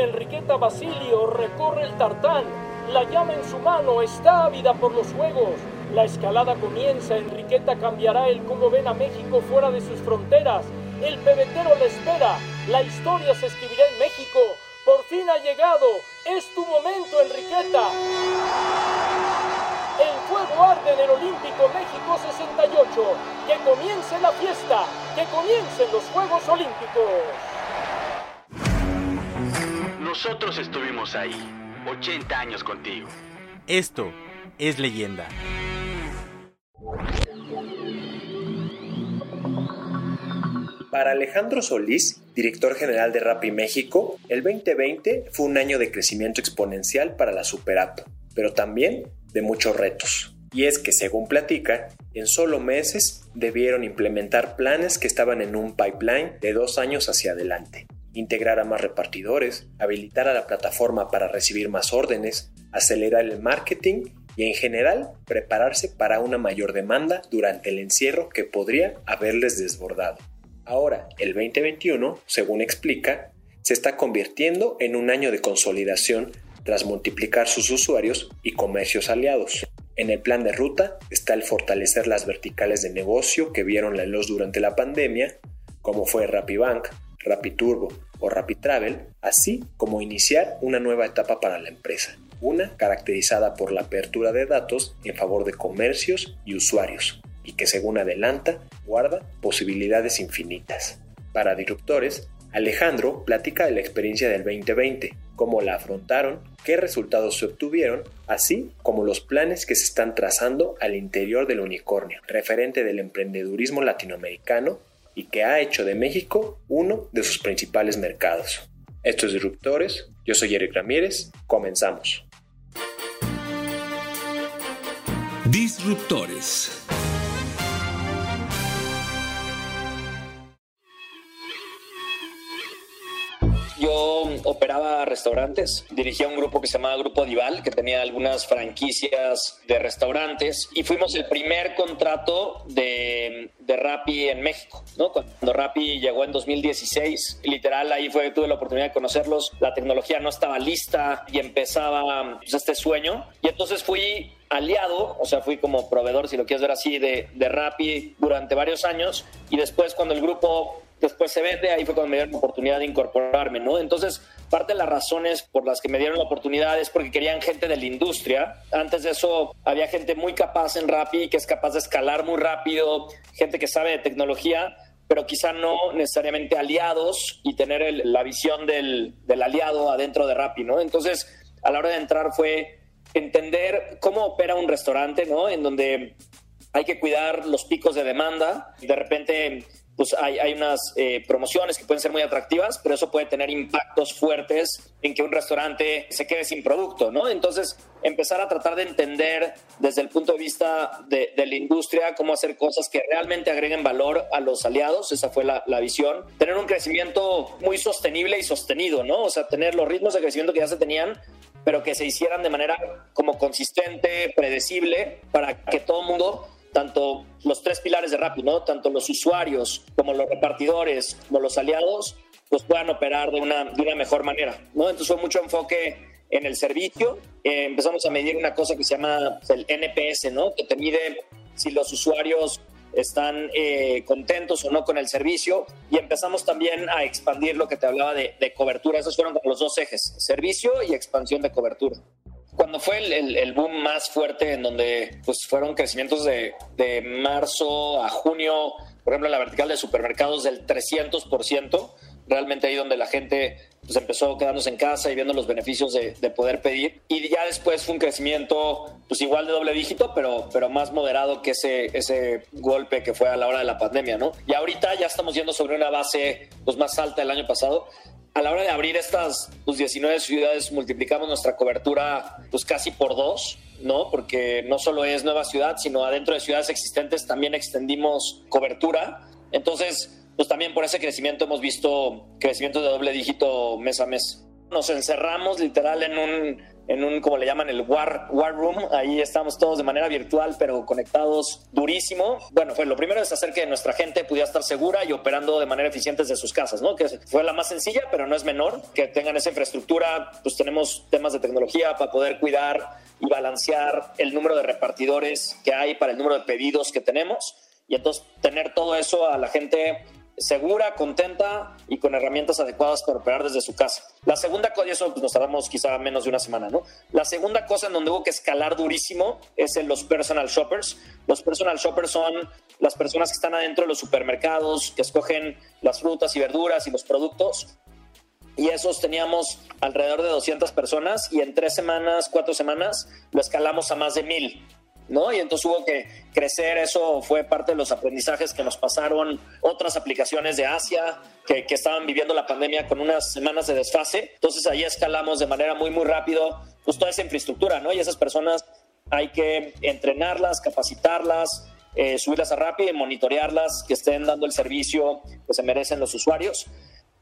Enriqueta Basilio, recorre el tartán. La llama en su mano, está ávida por los juegos. La escalada comienza, Enriqueta cambiará el cómo ven a México fuera de sus fronteras. El pebetero le espera, la historia se escribirá en México. Por fin ha llegado, es tu momento, Enriqueta. El fuego arde en el Olímpico México 68. Que comience la fiesta, que comiencen los Juegos Olímpicos. Nosotros estuvimos ahí, 80 años contigo. Esto es leyenda. Para Alejandro Solís, director general de Rappi México, el 2020 fue un año de crecimiento exponencial para la Super App, pero también de muchos retos. Y es que, según platica, en solo meses debieron implementar planes que estaban en un pipeline de dos años hacia adelante. Integrar a más repartidores, habilitar a la plataforma para recibir más órdenes, acelerar el marketing y en general prepararse para una mayor demanda durante el encierro que podría haberles desbordado. Ahora, el 2021, según explica, se está convirtiendo en un año de consolidación tras multiplicar sus usuarios y comercios aliados. En el plan de ruta está el fortalecer las verticales de negocio que vieron la luz durante la pandemia, como fue RappiBank, RappiTurbo o RappiTravel, así como iniciar una nueva etapa para la empresa, una caracterizada por la apertura de datos en favor de comercios y usuarios, y que según adelanta, guarda posibilidades infinitas. Para disruptores, Alejandro platica de la experiencia del 2020, cómo la afrontaron, qué resultados se obtuvieron, así como los planes que se están trazando al interior del unicornio, referente del emprendedurismo latinoamericano y que ha hecho de México uno de sus principales mercados. Esto es Disruptores, yo soy Eric Ramírez, comenzamos. Disruptores. Yo operaba restaurantes, dirigía un grupo que se llamaba Grupo Dival, que tenía algunas franquicias de restaurantes, y fuimos el primer contrato de, de Rappi en México, ¿no? Cuando Rappi llegó en 2016, literal, ahí fue que tuve la oportunidad de conocerlos, la tecnología no estaba lista y empezaba pues, este sueño, y entonces fui aliado, o sea, fui como proveedor, si lo quieres ver así, de, de Rappi durante varios años, y después cuando el grupo después se vende, ahí fue cuando me dieron la oportunidad de incorporarme, ¿no? Entonces, parte de las razones por las que me dieron la oportunidad es porque querían gente de la industria. Antes de eso, había gente muy capaz en Rappi, que es capaz de escalar muy rápido, gente que sabe de tecnología, pero quizá no necesariamente aliados y tener el- la visión del, del aliado adentro de Rappi, ¿no? Entonces, a la hora de entrar fue entender cómo opera un restaurante, ¿no? En donde hay que cuidar los picos de demanda. De repente, pues hay, hay unas eh, promociones que pueden ser muy atractivas, pero eso puede tener impactos fuertes en que un restaurante se quede sin producto, ¿no? Entonces, empezar a tratar de entender desde el punto de vista de, de la industria cómo hacer cosas que realmente agreguen valor a los aliados, esa fue la, la visión. Tener un crecimiento muy sostenible y sostenido, ¿no? O sea, tener los ritmos de crecimiento que ya se tenían, pero que se hicieran de manera como consistente, predecible, para que todo el mundo, tanto los tres pilares de Rappi, ¿no? Tanto los usuarios como los repartidores, como los aliados, pues puedan operar de una, de una mejor manera, ¿no? Entonces fue mucho enfoque en el servicio. Eh, empezamos a medir una cosa que se llama el NPS, ¿no? Que te mide si los usuarios están eh, contentos o no con el servicio y empezamos también a expandir lo que te hablaba de, cobertura. Esos fueron los dos ejes, servicio y expansión de cobertura. Cuando fue el, boom más fuerte en donde pues, fueron crecimientos de, de marzo a junio, por ejemplo, la vertical de supermercados del 300%, realmente ahí donde la gente pues empezó quedándose en casa y viendo los beneficios de, poder pedir. Y ya después fue un crecimiento, pues igual de doble dígito, pero, pero más moderado que ese, ese golpe que fue a la hora de la pandemia, ¿no? Y ahorita ya estamos yendo sobre una base pues, más alta del año pasado. A la hora de abrir estas pues, 19 ciudades, multiplicamos nuestra cobertura pues casi por dos. ¿no? Porque no solo es nueva ciudad, sino adentro de ciudades existentes también extendimos cobertura. Entonces, pues también por ese crecimiento hemos visto crecimiento de doble dígito mes a mes. Nos encerramos literal en un, en un como le llaman, el war, war room. Ahí estamos todos de manera virtual, pero conectados durísimo. Bueno, pues lo primero es hacer que nuestra gente pudiera estar segura y operando de manera eficiente desde sus casas, ¿no? Que fue la más sencilla, pero no es menor. Que tengan esa infraestructura, pues tenemos temas de tecnología para poder cuidar y balancear el número de repartidores que hay para el número de pedidos que tenemos. Y entonces tener todo eso a la gente segura, contenta y con herramientas adecuadas para operar desde su casa. La segunda cosa, y eso pues, nos tardamos quizá menos de una semana, ¿no? La segunda cosa en donde hubo que escalar durísimo es en los personal shoppers. Los personal shoppers son las personas que están adentro de los supermercados, que escogen las frutas y verduras y los productos. Y esos teníamos alrededor de 200 personas y en tres semanas, cuatro semanas, lo escalamos a más de mil. ¿No? Y entonces hubo que crecer, eso fue parte de los aprendizajes que nos pasaron otras aplicaciones de Asia que, que estaban viviendo la pandemia con unas semanas de desfase. Entonces ahí escalamos de manera muy, muy rápido pues toda esa infraestructura, ¿no? Y esas personas hay que entrenarlas, capacitarlas, eh, subirlas a Rappi monitorearlas, que estén dando el servicio que se merecen los usuarios.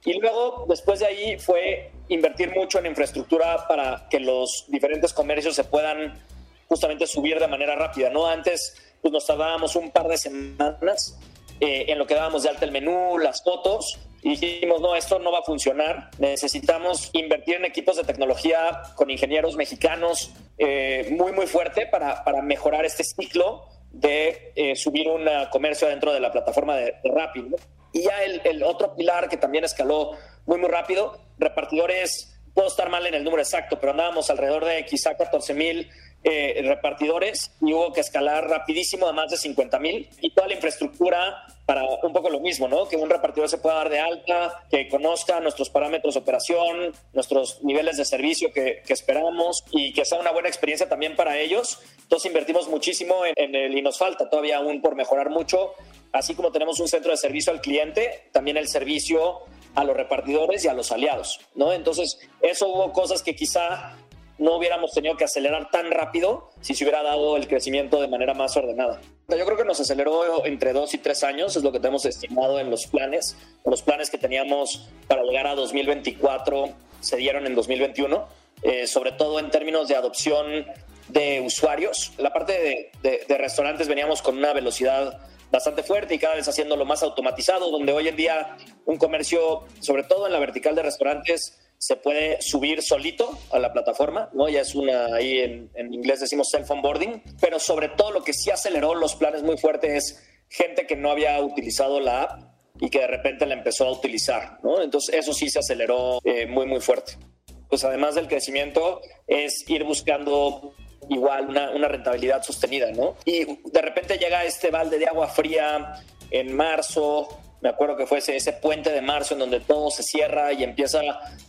Y luego, después de ahí, fue invertir mucho en infraestructura para que los diferentes comercios se puedan justamente subir de manera rápida, ¿no? Antes pues nos tardábamos un par de semanas eh, en lo que dábamos de alta el menú, las fotos, y dijimos, no, esto no va a funcionar, necesitamos invertir en equipos de tecnología con ingenieros mexicanos eh, muy, muy fuerte para, para, mejorar este ciclo de eh, subir un comercio dentro de la plataforma de, de Rappi. ¿no? Y ya el, el, otro pilar que también escaló muy, muy rápido, repartidores, puedo estar mal en el número exacto, pero andábamos alrededor de quizá 14 mil eh, repartidores y hubo que escalar rapidísimo a más de 50 mil y toda la infraestructura para un poco lo mismo, ¿no? Que un repartidor se pueda dar de alta, que conozca nuestros parámetros de operación, nuestros niveles de servicio que, esperamos y que sea una buena experiencia también para ellos. Entonces invertimos muchísimo en, en el y nos falta todavía aún por mejorar mucho. Así como tenemos un centro de servicio al cliente, también el servicio a los repartidores y a los aliados, ¿no? Entonces, eso hubo cosas que quizá no hubiéramos tenido que acelerar tan rápido si se hubiera dado el crecimiento de manera más ordenada. Yo creo que nos aceleró entre dos y tres años, es lo que tenemos estimado en los planes. Los planes que teníamos para llegar a 2024 se dieron en 2021, eh, sobre todo en términos de adopción de usuarios. La parte de, de restaurantes veníamos con una velocidad bastante fuerte y cada vez haciéndolo más automatizado, donde hoy en día un comercio, sobre todo en la vertical de restaurantes, se puede subir solito a la plataforma, ¿no? Ya es una, ahí en, en inglés decimos self-onboarding, pero sobre todo lo que sí aceleró los planes muy fuertes es gente que no había utilizado la app y que de repente la empezó a utilizar, ¿no? Entonces eso sí se aceleró eh, muy, muy fuerte. Pues además del crecimiento es ir buscando igual una, una rentabilidad sostenida, ¿no? Y de repente llega este balde de agua fría en marzo, me acuerdo que fue ese, ese, puente de marzo en donde todo se cierra y empieza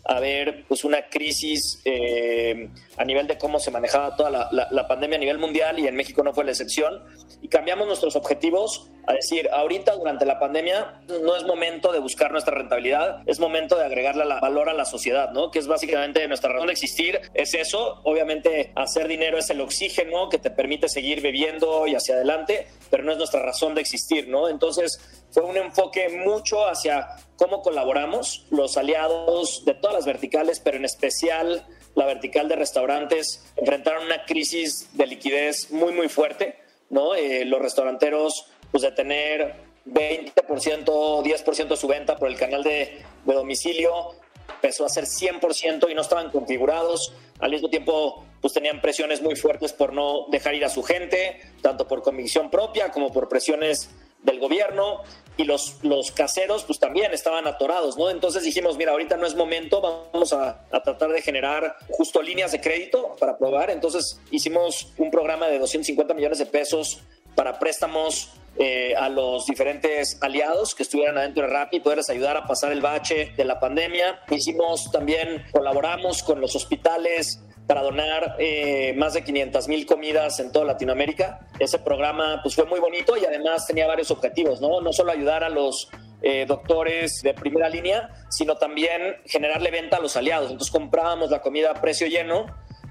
haber pues, una crisis eh, a nivel de cómo se manejaba toda la, la, pandemia a nivel mundial y en México no fue la excepción. Y cambiamos nuestros objetivos a decir, ahorita durante la pandemia no es momento de buscar nuestra rentabilidad, es momento de agregarle la valor a la sociedad, ¿no? Que es básicamente nuestra razón de existir, es eso. Obviamente hacer dinero es el oxígeno que te permite seguir bebiendo y hacia adelante, pero no es nuestra razón de existir, ¿no? Entonces fue un enfoque mucho hacia cómo colaboramos los aliados de todas las verticales, pero en especial la vertical de restaurantes, enfrentaron una crisis de liquidez muy, muy fuerte, ¿no? Eh, los restauranteros, pues de tener 20%, 10% de su venta por el canal de, de domicilio, empezó a ser 100% y no estaban configurados. Al mismo tiempo, pues tenían presiones muy fuertes por no dejar ir a su gente, tanto por convicción propia como por presiones del gobierno y los, los caseros pues también estaban atorados, ¿no? Entonces dijimos, mira, ahorita no es momento, vamos a, a, tratar de generar justo líneas de crédito para probar. Entonces hicimos un programa de 250 millones de pesos para préstamos eh, a los diferentes aliados que estuvieran adentro de Rappi, poderles ayudar a pasar el bache de la pandemia. Hicimos también, colaboramos con los hospitales para donar eh, más de 500 mil comidas en toda Latinoamérica. Ese programa pues, fue muy bonito y además tenía varios objetivos, ¿no? No solo ayudar a los eh, doctores de primera línea, sino también generarle venta a los aliados. Entonces comprábamos la comida a precio lleno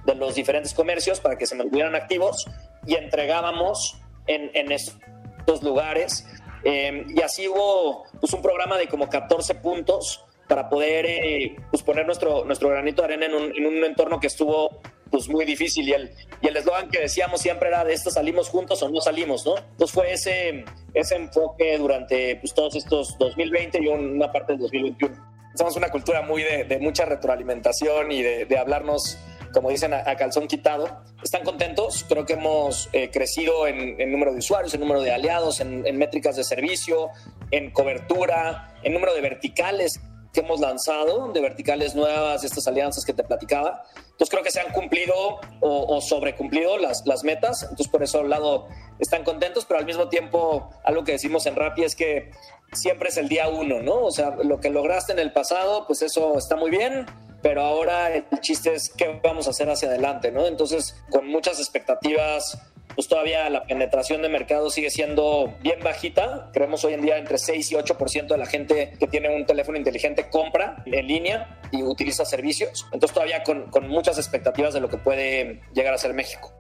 de los diferentes comercios para que se mantuvieran activos y entregábamos en, en estos lugares. Eh, y así hubo pues, un programa de como 14 puntos para poder eh, pues poner nuestro, nuestro granito de arena en un, en un entorno que estuvo pues muy difícil y el y el eslogan que decíamos siempre era de esto salimos juntos o no salimos, ¿no? Entonces fue ese, ese enfoque durante pues, todos estos 2020 y una parte del 2021. Somos una cultura muy de, de mucha retroalimentación y de, de hablarnos como dicen, a, calzón quitado. ¿Están contentos? Creo que hemos eh, crecido en, en, número de usuarios, en número de aliados, en, en, métricas de servicio, en cobertura, en número de verticales que hemos lanzado, de verticales nuevas, estas alianzas que te platicaba. Entonces creo que se han cumplido o, o sobrecumplido las, las metas. Entonces por eso lado están contentos, pero al mismo tiempo algo que decimos en Rappi es que siempre es el día uno, ¿no? O sea, lo que lograste en el pasado, pues eso está muy bien, pero ahora el chiste es qué vamos a hacer hacia adelante, ¿no? Entonces, con muchas expectativas, pues todavía la penetración de mercado sigue siendo bien bajita. Creemos hoy en día entre 6 y 8% de la gente que tiene un teléfono inteligente compra en línea y utiliza servicios. Entonces, todavía con, con muchas expectativas de lo que puede llegar a ser México.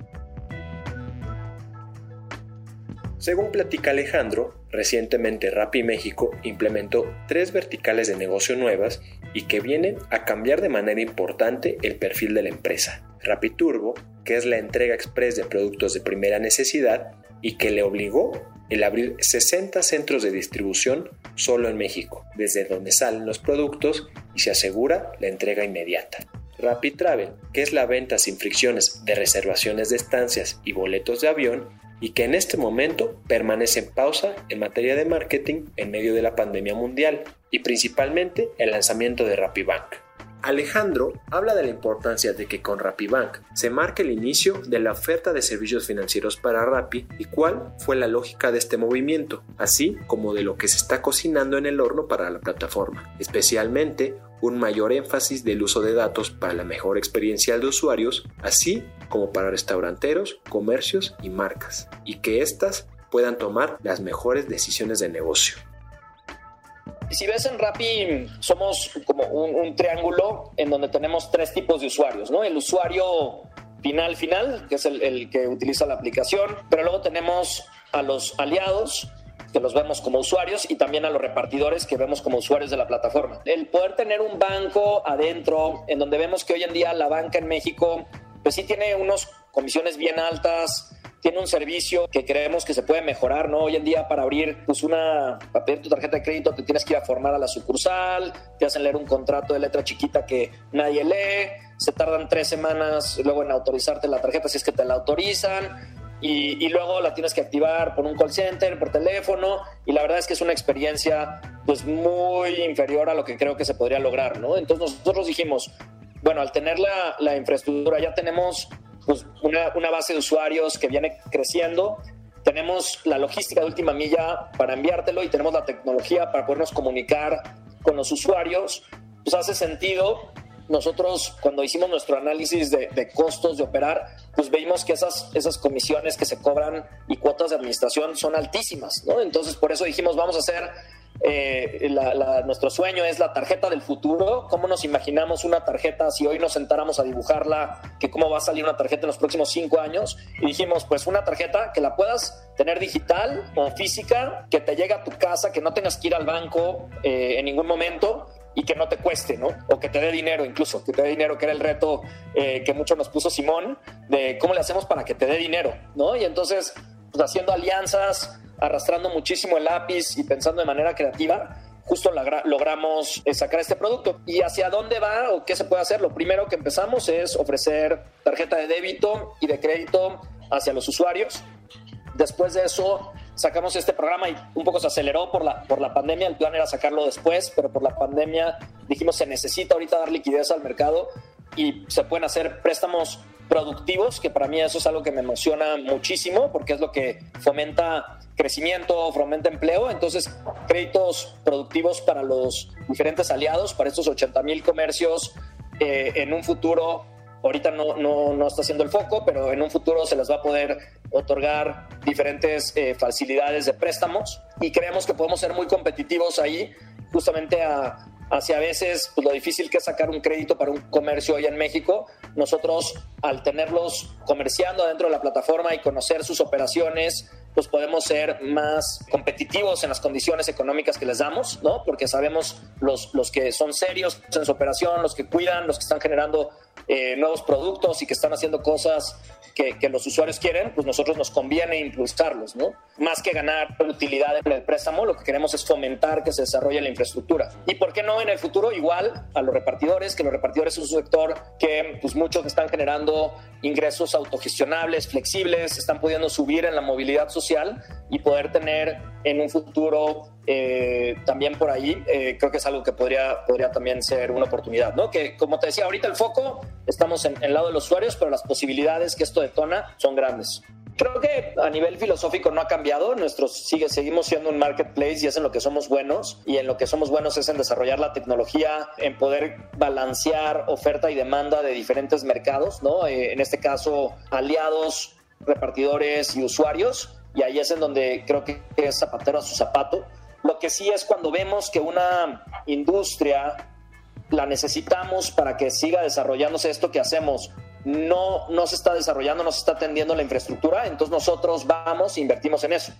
Según platica Alejandro, recientemente Rappi México implementó tres verticales de negocio nuevas y que vienen a cambiar de manera importante el perfil de la empresa. Rappi Turbo, que es la entrega express de productos de primera necesidad y que le obligó el abrir 60 centros de distribución solo en México, desde donde salen los productos y se asegura la entrega inmediata. Rappi Travel, que es la venta sin fricciones de reservaciones de estancias y boletos de avión, y que en este momento permanece en pausa en materia de marketing en medio de la pandemia mundial y principalmente el lanzamiento de RappiBank. Alejandro habla de la importancia de que con RappiBank se marque el inicio de la oferta de servicios financieros para Rappi y cuál fue la lógica de este movimiento, así como de lo que se está cocinando en el horno para la plataforma, especialmente un mayor énfasis del uso de datos para la mejor experiencia de usuarios, así como para restauranteros, comercios y marcas, y que éstas puedan tomar las mejores decisiones de negocio. Si ves en Rappi, somos como un, triángulo en donde tenemos tres tipos de usuarios, ¿no? El usuario final, final, que es el, el que utiliza la aplicación, pero luego tenemos a los aliados, que los vemos como usuarios y también a los repartidores que vemos como usuarios de la plataforma. El poder tener un banco adentro, en donde vemos que hoy en día la banca en México, pues sí tiene unas comisiones bien altas, tiene un servicio que creemos que se puede mejorar, ¿no? Hoy en día para abrir pues una, para pedir tu tarjeta de crédito te tienes que ir a formar a la sucursal, te hacen leer un contrato de letra chiquita que nadie lee, se tardan tres semanas luego en autorizarte la tarjeta si es que te la autorizan, y, y, luego la tienes que activar por un call center, por teléfono, y la verdad es que es una experiencia pues muy inferior a lo que creo que se podría lograr, ¿no? Entonces nosotros dijimos, bueno, al tener la, la infraestructura ya tenemos pues, una, una base de usuarios que viene creciendo, tenemos la logística de última milla para enviártelo y tenemos la tecnología para podernos comunicar con los usuarios, pues hace sentido. Nosotros cuando hicimos nuestro análisis de, de, costos de operar, pues vimos que esas, esas comisiones que se cobran y cuotas de administración son altísimas, ¿no? Entonces por eso dijimos, vamos a hacer, eh, la, la, nuestro sueño es la tarjeta del futuro, ¿cómo nos imaginamos una tarjeta si hoy nos sentáramos a dibujarla, que cómo va a salir una tarjeta en los próximos cinco años? Y dijimos, pues una tarjeta que la puedas tener digital o física, que te llegue a tu casa, que no tengas que ir al banco eh, en ningún momento y que no te cueste, ¿no? O que te dé dinero incluso, que te dé dinero, que era el reto eh, que mucho nos puso Simón, de cómo le hacemos para que te dé dinero, ¿no? Y entonces, pues haciendo alianzas, arrastrando muchísimo el lápiz y pensando de manera creativa, justo logramos eh, sacar este producto. ¿Y hacia dónde va o qué se puede hacer? Lo primero que empezamos es ofrecer tarjeta de débito y de crédito hacia los usuarios. Después de eso, sacamos este programa y un poco se aceleró por la, por la pandemia. El plan era sacarlo después, pero por la pandemia dijimos se necesita ahorita dar liquidez al mercado y se pueden hacer préstamos productivos, que para mí eso es algo que me emociona muchísimo porque es lo que fomenta crecimiento, fomenta empleo. Entonces, créditos productivos para los diferentes aliados, para estos 80 mil comercios eh, en un futuro. Ahorita no, no, no, está siendo el foco, pero en un futuro se les va a poder otorgar diferentes eh, facilidades de préstamos y creemos que podemos ser muy competitivos ahí justamente a, hacia a veces pues, lo difícil que es sacar un crédito para un comercio hoy en México. Nosotros, al tenerlos comerciando dentro de la plataforma y conocer sus operaciones, pues podemos ser más competitivos en las condiciones económicas que les damos, ¿no? Porque sabemos los, los que son serios en su operación, los que cuidan, los que están generando eh, nuevos productos y que están haciendo cosas que, los usuarios quieren, pues nosotros nos conviene impulsarlos, ¿no? Más que ganar utilidad en el préstamo, lo que queremos es fomentar que se desarrolle la infraestructura. ¿Y por qué no en el futuro igual a los repartidores? Que los repartidores es un sector que pues muchos están generando ingresos autogestionables, flexibles, están pudiendo subir en la movilidad social y poder tener en un futuro eh, también por ahí, eh, creo que es algo que podría, podría también ser una oportunidad, ¿no? Que como te decía, ahorita el foco, estamos en el lado de los usuarios, pero las posibilidades que esto detona son grandes. Creo que a nivel filosófico no ha cambiado. Nuestros sigue, seguimos siendo un marketplace y es en lo que somos buenos. Y en lo que somos buenos es en desarrollar la tecnología, en poder balancear oferta y demanda de diferentes mercados, ¿no? Eh, en este caso, aliados, repartidores y usuarios. Y ahí es en donde creo que es zapatero a su zapato. Lo que sí es cuando vemos que una industria la necesitamos para que siga desarrollándose esto que hacemos no, no se está desarrollando, no se está atendiendo la infraestructura, entonces nosotros vamos e invertimos en eso.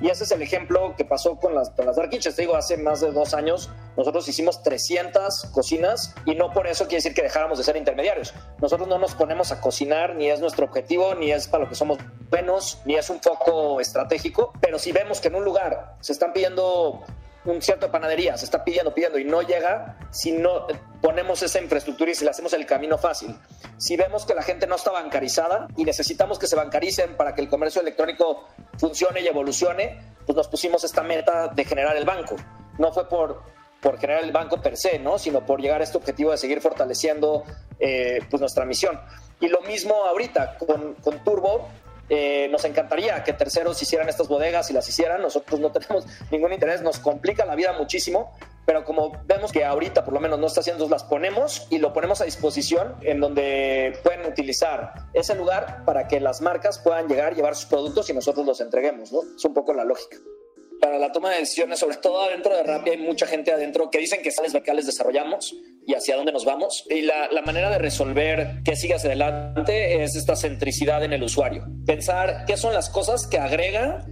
Y ese es el ejemplo que pasó con las, con las Dark Kitchens. Te digo, hace más de dos años nosotros hicimos 300 cocinas y no por eso quiere decir que dejáramos de ser intermediarios. Nosotros no nos ponemos a cocinar, ni es nuestro objetivo, ni es para lo que somos buenos, ni es un foco estratégico, pero si vemos que en un lugar se están pidiendo un cierto de panadería, se está pidiendo, pidiendo y no llega, si no ponemos esa infraestructura y si le hacemos el camino fácil. Si vemos que la gente no está bancarizada y necesitamos que se bancaricen para que el comercio electrónico funcione y evolucione, pues nos pusimos esta meta de generar el banco. No fue por, por generar el banco per se, ¿no? sino por llegar a este objetivo de seguir fortaleciendo eh, pues nuestra misión. Y lo mismo ahorita con, con Turbo, eh, nos encantaría que terceros hicieran estas bodegas y las hicieran. Nosotros no tenemos ningún interés, nos complica la vida muchísimo, pero como vemos que ahorita por lo menos no está haciendo, las ponemos y lo ponemos a disposición en donde pueden utilizar ese lugar para que las marcas puedan llegar, llevar sus productos y nosotros los entreguemos. ¿no? Es un poco la lógica para la toma de decisiones, sobre todo adentro de Rappi, hay mucha gente adentro que dicen que sales verticales desarrollamos y hacia dónde nos vamos. Y la, la manera de resolver que sigas adelante es esta centricidad en el usuario. Pensar qué son las cosas que agrega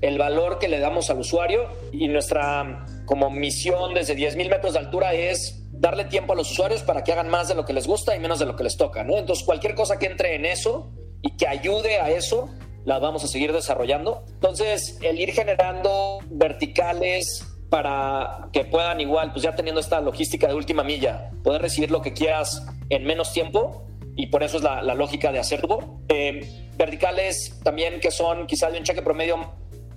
el valor que le damos al usuario y nuestra como misión desde 10.000 metros de altura es darle tiempo a los usuarios para que hagan más de lo que les gusta y menos de lo que les toca, ¿no? Entonces cualquier cosa que entre en eso y que ayude a eso las vamos a seguir desarrollando. Entonces, el ir generando verticales para que puedan igual, pues ya teniendo esta logística de última milla, poder recibir lo que quieras en menos tiempo y por eso es la, lógica de hacer eh, verticales también que son quizás de un cheque promedio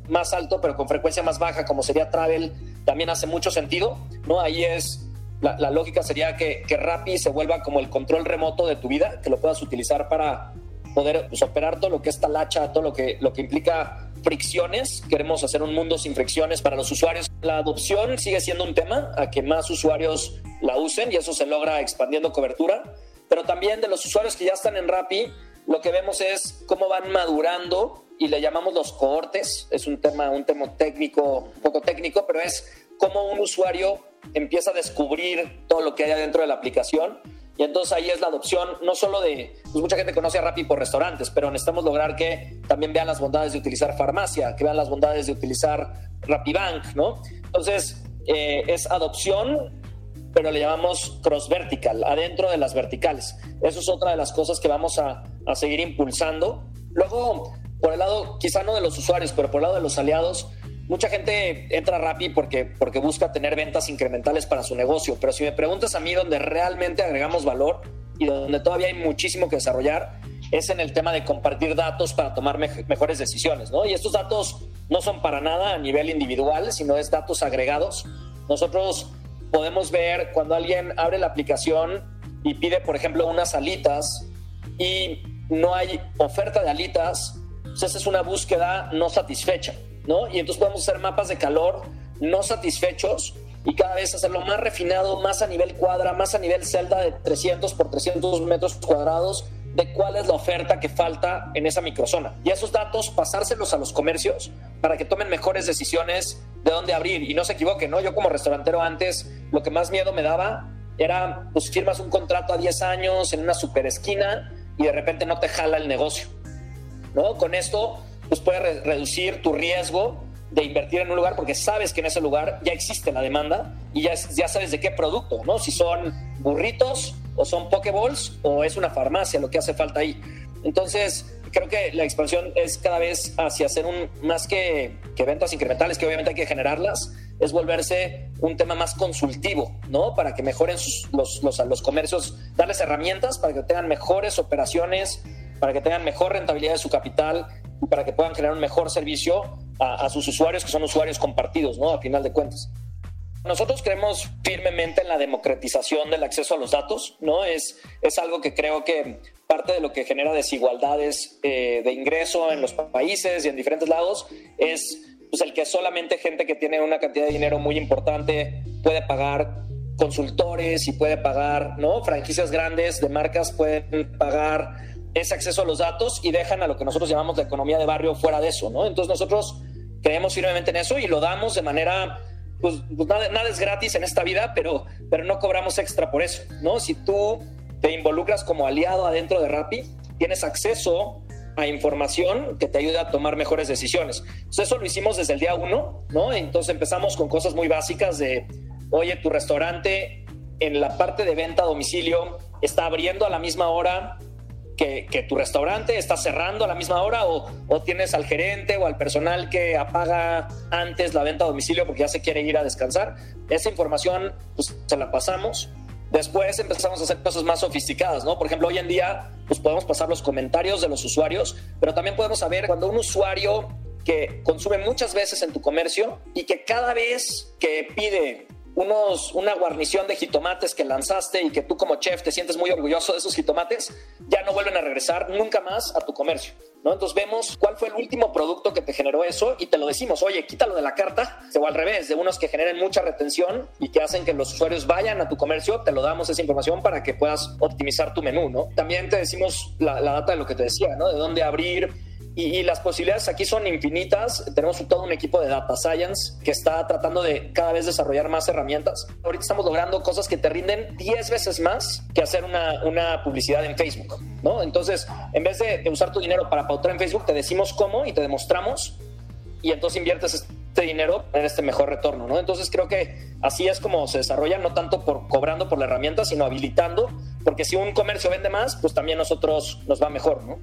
más alto, pero con frecuencia más baja, como sería Travel, también hace mucho sentido, ¿no? Ahí es, la, lógica sería que, que Rappi se vuelva como el control remoto de tu vida, que lo puedas utilizar para poder pues, operar todo lo que es talacha, todo lo que, lo que implica fricciones. Queremos hacer un mundo sin fricciones para los usuarios. La adopción sigue siendo un tema, a que más usuarios la usen y eso se logra expandiendo cobertura. Pero también de los usuarios que ya están en Rappi, lo que vemos es cómo van madurando y le llamamos los cohortes. Es un tema, un tema técnico, poco técnico, pero es cómo un usuario empieza a descubrir todo lo que hay adentro de la aplicación y entonces ahí es la adopción, no solo de, pues mucha gente conoce a Rappi por restaurantes, pero necesitamos lograr que también vean las bondades de utilizar farmacia, que vean las bondades de utilizar Bank, ¿no? Entonces, eh, es adopción, pero le llamamos cross vertical, adentro de las verticales. Eso es otra de las cosas que vamos a, a seguir impulsando. Luego, por el lado, quizá no de los usuarios, pero por el lado de los aliados, mucha gente entra Rappi porque, porque busca tener ventas incrementales para su negocio, pero si me preguntas a mí donde realmente agregamos valor y donde todavía hay muchísimo que desarrollar, es en el tema de compartir datos para tomar mejores decisiones, ¿no? Y estos datos no son para nada a nivel individual, sino es datos agregados. Nosotros podemos ver cuando alguien abre la aplicación y pide, por ejemplo, unas alitas y no hay oferta de alitas, pues esa es una búsqueda no satisfecha, ¿no? Y entonces podemos hacer mapas de calor no satisfechos y cada vez hacerlo más refinado, más a nivel cuadra, más a nivel celda de 300 por 300 metros cuadrados de cuál es la oferta que falta en esa microzona. Y esos datos pasárselos a los comercios para que tomen mejores decisiones de dónde abrir. Y no se equivoquen, ¿no? Yo como restaurantero antes, lo que más miedo me daba era, pues firmas un contrato a 10 años en una super esquina y de repente no te jala el negocio, ¿no? Con esto, pues puedes reducir tu riesgo de invertir en un lugar porque sabes que en ese lugar ya existe la demanda y ya, ya sabes de qué producto, ¿no? Si son burritos o son pokeballs o es una farmacia lo que hace falta ahí. Entonces, creo que la expansión es cada vez hacia hacer un más que, que ventas incrementales, que obviamente hay que generarlas, es volverse un tema más consultivo, ¿no? Para que mejoren los, los, los comercios, darles herramientas para que tengan mejores operaciones, para que tengan mejor rentabilidad de su capital para que puedan generar un mejor servicio a, a sus usuarios, que son usuarios compartidos, ¿no? A final de cuentas. Nosotros creemos firmemente en la democratización del acceso a los datos, ¿no? Es, es algo que creo que parte de lo que genera desigualdades eh, de ingreso en los países y en diferentes lados es pues, el que solamente gente que tiene una cantidad de dinero muy importante puede pagar consultores y puede pagar, ¿no? Franquicias grandes de marcas pueden pagar ese acceso a los datos y dejan a lo que nosotros llamamos la economía de barrio fuera de eso, ¿no? Entonces nosotros creemos firmemente en eso y lo damos de manera pues, pues nada, es gratis en esta vida, pero, pero no cobramos extra por eso, ¿no? Si tú te involucras como aliado adentro de Rappi, tienes acceso a información que te ayuda a tomar mejores decisiones. Entonces, eso lo hicimos desde el día uno, ¿no? Entonces empezamos con cosas muy básicas de, oye, tu restaurante en la parte de venta a domicilio está abriendo a la misma hora que, tu restaurante está cerrando a la misma hora o, tienes al gerente o al personal que apaga antes la venta a domicilio porque ya se quiere ir a descansar. Esa información pues, se la pasamos. Después empezamos a hacer cosas más sofisticadas, ¿no? Por ejemplo, hoy en día pues podemos pasar los comentarios de los usuarios, pero también podemos saber cuando un usuario que consume muchas veces en tu comercio y que cada vez que pide unos, una guarnición de jitomates que lanzaste y que tú como chef te sientes muy orgulloso de esos jitomates, ya no vuelven a regresar nunca más a tu comercio. ¿no? Entonces vemos cuál fue el último producto que te generó eso y te lo decimos, oye, quítalo de la carta, o al revés, de unos que generen mucha retención y que hacen que los usuarios vayan a tu comercio, te lo damos esa información para que puedas optimizar tu menú, ¿no? También te decimos la, la data de lo que te decía, ¿no? De dónde abrir, y, las posibilidades aquí son infinitas. Tenemos todo un equipo de data science que está tratando de cada vez desarrollar más herramientas. Ahorita estamos logrando cosas que te rinden 10 veces más que hacer una, una publicidad en Facebook, ¿no? Entonces, en vez de usar tu dinero para pautar en Facebook, te decimos cómo y te demostramos y entonces inviertes este dinero en este mejor retorno, ¿no? Entonces creo que así es como se desarrolla, no tanto por cobrando por la herramienta, sino habilitando, porque si un comercio vende más, pues también nosotros nos va mejor, ¿no?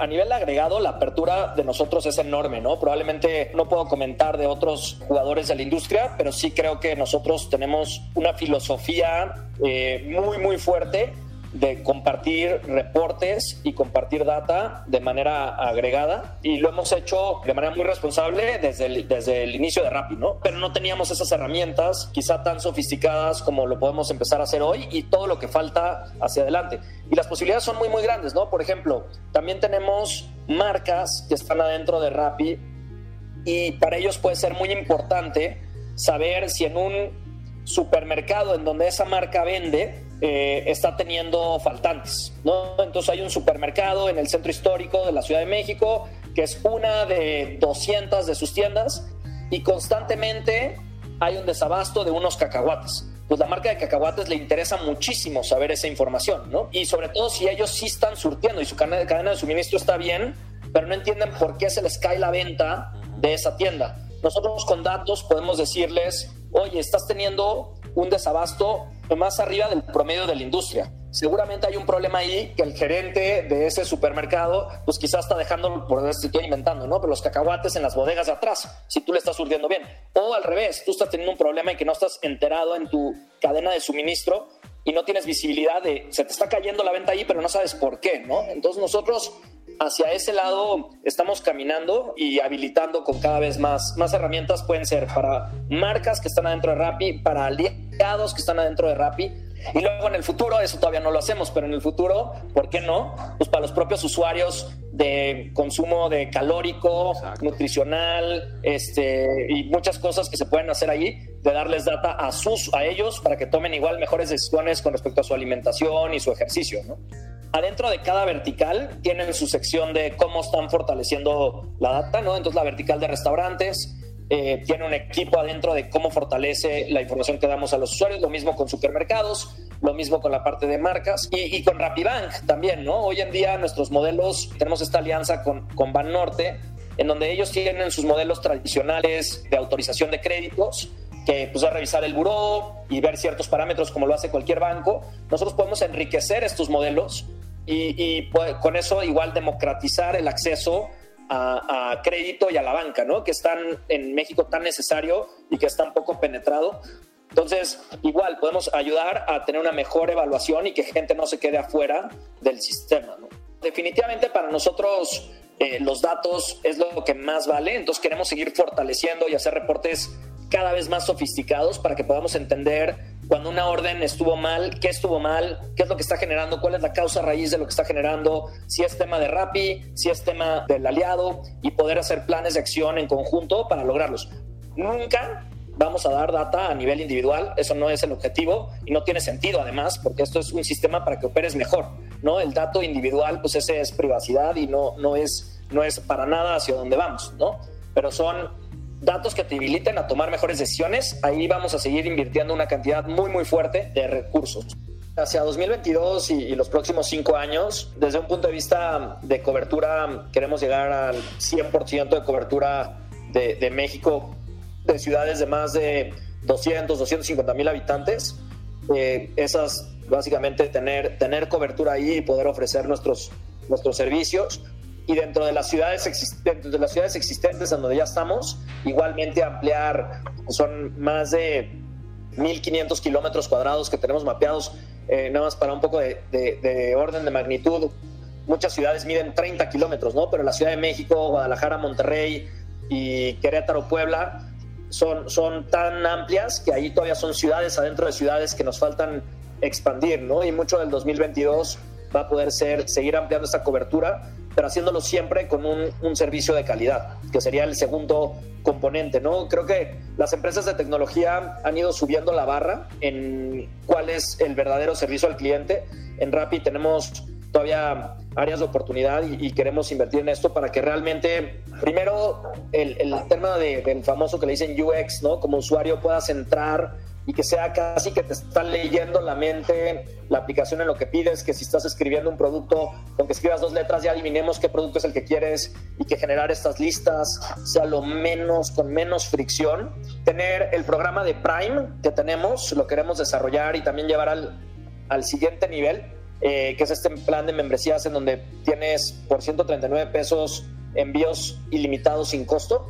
A nivel agregado, la apertura de nosotros es enorme, ¿no? Probablemente no puedo comentar de otros jugadores de la industria, pero sí creo que nosotros tenemos una filosofía eh, muy, muy fuerte de compartir reportes y compartir data de manera agregada y lo hemos hecho de manera muy responsable desde el, desde el inicio de Rappi, ¿no? Pero no teníamos esas herramientas quizá tan sofisticadas como lo podemos empezar a hacer hoy y todo lo que falta hacia adelante. Y las posibilidades son muy, muy grandes, ¿no? Por ejemplo, también tenemos marcas que están adentro de Rappi y para ellos puede ser muy importante saber si en un supermercado en donde esa marca vende, eh, está teniendo faltantes. ¿no? Entonces hay un supermercado en el centro histórico de la Ciudad de México, que es una de 200 de sus tiendas, y constantemente hay un desabasto de unos cacahuates. Pues la marca de cacahuates le interesa muchísimo saber esa información, ¿no? Y sobre todo si ellos sí están surtiendo y su cadena de suministro está bien, pero no entienden por qué se les cae la venta de esa tienda. Nosotros con datos podemos decirles, oye, estás teniendo un desabasto más arriba del promedio de la industria. Seguramente hay un problema ahí que el gerente de ese supermercado, pues quizás está dejando, por eso estoy inventando, ¿no? Pero los cacahuates en las bodegas de atrás, si tú le estás surtiendo bien. O al revés, tú estás teniendo un problema y que no estás enterado en tu cadena de suministro y no tienes visibilidad de, se te está cayendo la venta ahí, pero no sabes por qué, ¿no? Entonces nosotros hacia ese lado estamos caminando y habilitando con cada vez más, más herramientas. Pueden ser para marcas que están adentro de Rappi, para aliados que están adentro de Rappi Y luego en el futuro, eso todavía no lo hacemos, pero en el futuro, ¿por qué no? Pues para los propios usuarios de consumo de calórico, nutricional, este, y muchas cosas que se pueden hacer ahí, de darles data a, sus, a ellos para que tomen igual mejores decisiones con respecto a su alimentación y su ejercicio, ¿no? Adentro de cada vertical tienen su sección de cómo están fortaleciendo la data, ¿no? Entonces la vertical de restaurantes, eh, tiene un equipo adentro de cómo fortalece la información que damos a los usuarios, lo mismo con supermercados, lo mismo con la parte de marcas y, y con Rapibank también, ¿no? Hoy en día nuestros modelos, tenemos esta alianza con, con Banorte, en donde ellos tienen sus modelos tradicionales de autorización de créditos, que pues a revisar el buró y ver ciertos parámetros como lo hace cualquier banco. Nosotros podemos enriquecer estos modelos y, y pues, con eso igual democratizar el acceso a, crédito y a la banca, ¿no? Que están en México tan necesario y que está un poco penetrado. Entonces, igual podemos ayudar a tener una mejor evaluación y que gente no se quede afuera del sistema, ¿no? Definitivamente para nosotros eh, los datos es lo que más vale, entonces queremos seguir fortaleciendo y hacer reportes cada vez más sofisticados para que podamos entender cuando una orden estuvo mal, qué estuvo mal, qué es lo que está generando, cuál es la causa raíz de lo que está generando, si es tema de Rappi, si es tema del aliado y poder hacer planes de acción en conjunto para lograrlos. Nunca vamos a dar data a nivel individual, eso no es el objetivo y no tiene sentido además, porque esto es un sistema para que operes mejor, ¿no? El dato individual, pues ese es privacidad y no, no, es, no es para nada hacia donde vamos, ¿no? Pero son datos que te habiliten a tomar mejores decisiones, ahí vamos a seguir invirtiendo una cantidad muy, muy fuerte de recursos. Hacia 2022 y, los próximos cinco años, desde un punto de vista de cobertura, queremos llegar al 100% de cobertura de, México, de ciudades de más de 200, 250 mil habitantes. Eh, esas, básicamente, tener, tener cobertura ahí y poder ofrecer nuestros, nuestros servicios y dentro de las ciudades existentes, de las ciudades existentes en donde ya estamos, igualmente ampliar, son más de 1.500 kilómetros cuadrados que tenemos mapeados, eh, nada más para un poco de, de, orden de magnitud. Muchas ciudades miden 30 kilómetros, ¿no? Pero la Ciudad de México, Guadalajara, Monterrey y Querétaro, Puebla, son, son tan amplias que ahí todavía son ciudades adentro de ciudades que nos faltan expandir, ¿no? Y mucho del 2022 va a poder ser seguir ampliando esta cobertura pero haciéndolo siempre con un, un, servicio de calidad, que sería el segundo componente, ¿no? Creo que las empresas de tecnología han ido subiendo la barra en cuál es el verdadero servicio al cliente. En Rappi tenemos todavía áreas de oportunidad y, queremos invertir en esto para que realmente, primero, el, el tema de, del famoso que le dicen UX, ¿no? Como usuario puedas entrar y que sea casi que te están leyendo la mente la aplicación en lo que pides, que si estás escribiendo un producto, aunque escribas dos letras, ya adivinemos qué producto es el que quieres y que generar estas listas sea lo menos, con menos fricción. Tener el programa de Prime que tenemos, lo queremos desarrollar y también llevar al, al siguiente nivel, eh, que es este plan de membresías en donde tienes por 139 pesos envíos ilimitados sin costo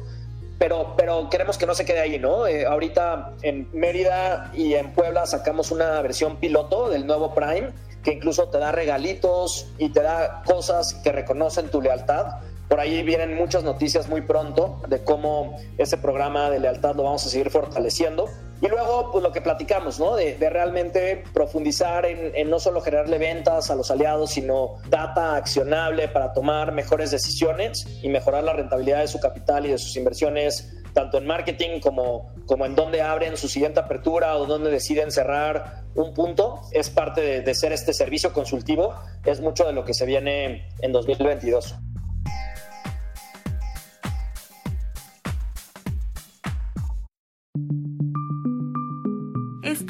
pero, pero queremos que no se quede ahí, ¿no? Eh, ahorita en Mérida y en Puebla sacamos una versión piloto del nuevo Prime que incluso te da regalitos y te da cosas que reconocen tu lealtad. Por ahí vienen muchas noticias muy pronto de cómo ese programa de lealtad lo vamos a seguir fortaleciendo. Y luego, pues lo que platicamos, ¿no? De, realmente profundizar en, en, no solo generarle ventas a los aliados, sino data accionable para tomar mejores decisiones y mejorar la rentabilidad de su capital y de sus inversiones, tanto en marketing como, como en dónde abren su siguiente apertura o dónde deciden cerrar un punto. Es parte de, de ser este servicio consultivo, es mucho de lo que se viene en 2022.